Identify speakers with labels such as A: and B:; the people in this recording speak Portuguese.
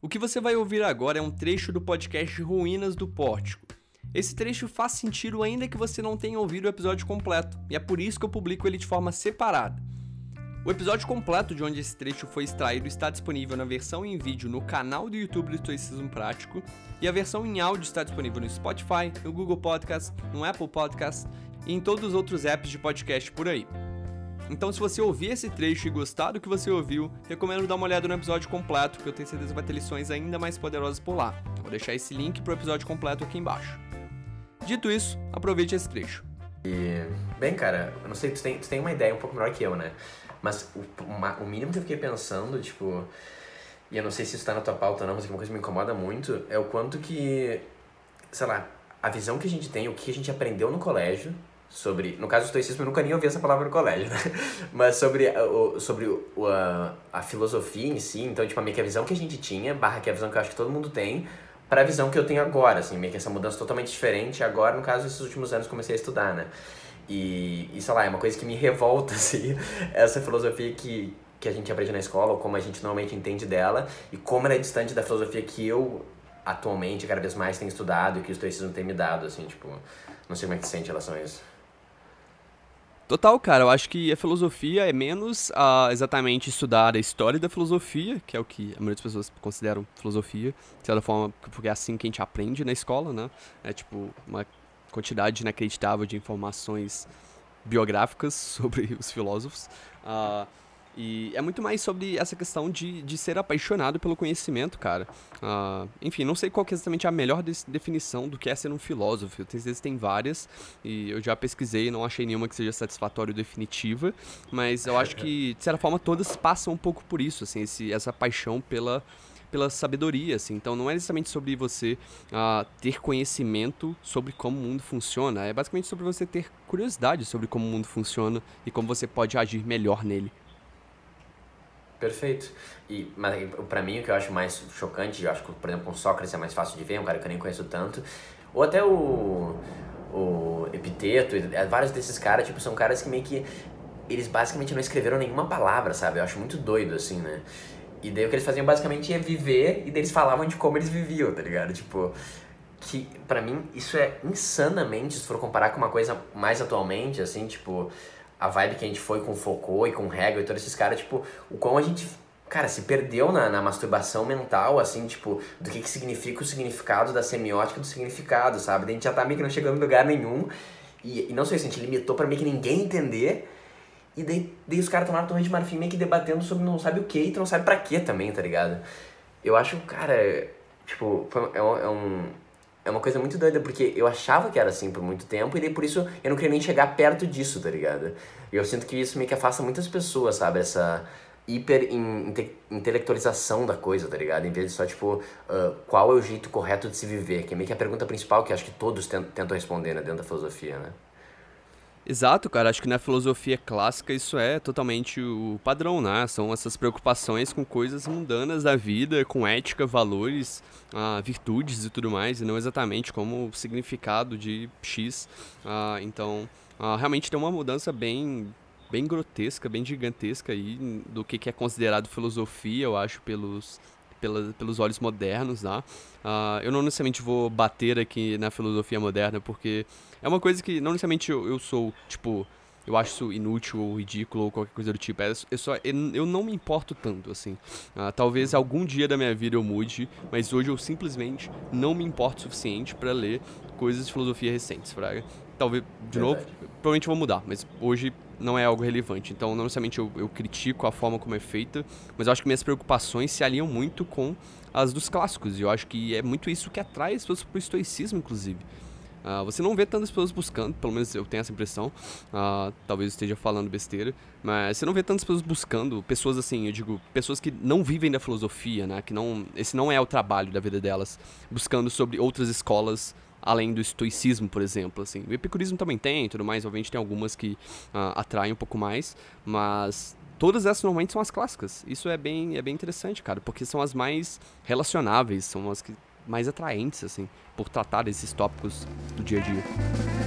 A: O que você vai ouvir agora é um trecho do podcast Ruínas do Pórtico. Esse trecho faz sentido ainda que você não tenha ouvido o episódio completo, e é por isso que eu publico ele de forma separada. O episódio completo de onde esse trecho foi extraído está disponível na versão em vídeo no canal do YouTube do Estoicismo Prático, e a versão em áudio está disponível no Spotify, no Google Podcast, no Apple Podcast e em todos os outros apps de podcast por aí. Então, se você ouvir esse trecho e gostar do que você ouviu, recomendo dar uma olhada no episódio completo, que eu tenho certeza que vai ter lições ainda mais poderosas por lá. Eu vou deixar esse link pro episódio completo aqui embaixo. Dito isso, aproveite esse trecho.
B: E, bem, cara, eu não sei, tu tem, tu tem uma ideia um pouco melhor que eu, né? Mas o, uma, o mínimo que eu fiquei pensando, tipo, e eu não sei se isso tá na tua pauta ou não, mas é uma coisa que me incomoda muito, é o quanto que, sei lá, a visão que a gente tem, o que a gente aprendeu no colégio, sobre, no caso do estoicismo eu nunca nem ouvi essa palavra no colégio, né? mas sobre, o, sobre o, a, a filosofia em si, então tipo, meio que a visão que a gente tinha, barra que é a visão que eu acho que todo mundo tem, para a visão que eu tenho agora, assim, meio que essa mudança totalmente diferente, agora, no caso, esses últimos anos comecei a estudar, né? E, e sei lá, é uma coisa que me revolta, assim, essa filosofia que, que a gente aprende na escola, ou como a gente normalmente entende dela, e como ela é distante da filosofia que eu atualmente cada vez mais tenho estudado e que o estoicismo tem me dado, assim, tipo, não sei como é que se sente em relação a isso.
A: Total, cara. Eu acho que a filosofia é menos uh, exatamente estudar a história da filosofia, que é o que a maioria das pessoas consideram filosofia, de certa forma, porque é assim que a gente aprende na escola, né? É tipo uma quantidade inacreditável de informações biográficas sobre os filósofos. Uh, e é muito mais sobre essa questão de, de ser apaixonado pelo conhecimento, cara. Uh, enfim, não sei qual é exatamente a melhor definição do que é ser um filósofo. Certeza que tem várias, e eu já pesquisei e não achei nenhuma que seja satisfatória ou definitiva. Mas eu acho que, de certa forma, todas passam um pouco por isso, assim, esse, essa paixão pela pela sabedoria, assim. Então não é necessariamente sobre você uh, ter conhecimento sobre como o mundo funciona, é basicamente sobre você ter curiosidade sobre como o mundo funciona e como você pode agir melhor nele.
B: Perfeito. E, mas para mim o que eu acho mais chocante, eu acho que, por exemplo, com Sócrates é mais fácil de ver, um cara que eu nem conheço tanto, ou até o, o Epiteto, é, vários desses caras, tipo, são caras que meio que eles basicamente não escreveram nenhuma palavra, sabe? Eu acho muito doido, assim, né? E daí o que eles faziam basicamente é viver e daí eles falavam de como eles viviam, tá ligado? Tipo, que para mim isso é insanamente, se for comparar com uma coisa mais atualmente, assim, tipo, a vibe que a gente foi com Foucault e com Hegel e todos esses caras, tipo, o quão a gente, cara, se perdeu na, na masturbação mental, assim, tipo, do que, que significa o significado da semiótica do significado, sabe? A gente já tá meio que não chegando em lugar nenhum. E, e não sei se a gente limitou pra meio que ninguém entender. E daí, daí os caras estão lá Torre de Marfim meio que debatendo sobre não sabe o que e tu não sabe pra quê também, tá ligado? Eu acho, cara, tipo, é é um é uma coisa muito doida, porque eu achava que era assim por muito tempo, e daí por isso eu não queria nem chegar perto disso, tá ligado? E eu sinto que isso meio que afasta muitas pessoas, sabe? Essa hiper inte intelectualização da coisa, tá ligado? Em vez de só, tipo, uh, qual é o jeito correto de se viver, que é meio que a pergunta principal que acho que todos tentam responder, né, dentro da filosofia, né?
A: Exato, cara. Acho que na filosofia clássica isso é totalmente o padrão, né? São essas preocupações com coisas mundanas da vida, com ética, valores, ah, virtudes e tudo mais, e não exatamente como o significado de X. Ah, então, ah, realmente tem uma mudança bem bem grotesca, bem gigantesca aí do que, que é considerado filosofia, eu acho, pelos pela, pelos olhos modernos, tá? Uh, eu não necessariamente vou bater aqui na filosofia moderna, porque é uma coisa que não necessariamente eu, eu sou, tipo, eu acho isso inútil ou ridículo ou qualquer coisa do tipo. É, eu, só, eu não me importo tanto, assim. Uh, talvez algum dia da minha vida eu mude, mas hoje eu simplesmente não me importo o suficiente para ler coisas de filosofia recentes, fraga. Talvez, de Verdade. novo, provavelmente vou mudar, mas hoje não é algo relevante. Então, não necessariamente eu, eu, critico a forma como é feita, mas eu acho que minhas preocupações se alinham muito com as dos clássicos. E eu acho que é muito isso que atrai as pessoas para o estoicismo, inclusive. Uh, você não vê tantas pessoas buscando, pelo menos eu tenho essa impressão. Uh, talvez esteja falando besteira, mas você não vê tantas pessoas buscando, pessoas assim, eu digo, pessoas que não vivem da filosofia, né? Que não, esse não é o trabalho da vida delas, buscando sobre outras escolas além do estoicismo, por exemplo, assim. O epicurismo também tem, tudo mais, obviamente tem algumas que uh, atraem um pouco mais, mas todas essas normalmente são as clássicas. Isso é bem, é bem interessante, cara, porque são as mais relacionáveis, são as que mais atraentes, assim, por tratar desses tópicos do dia a dia.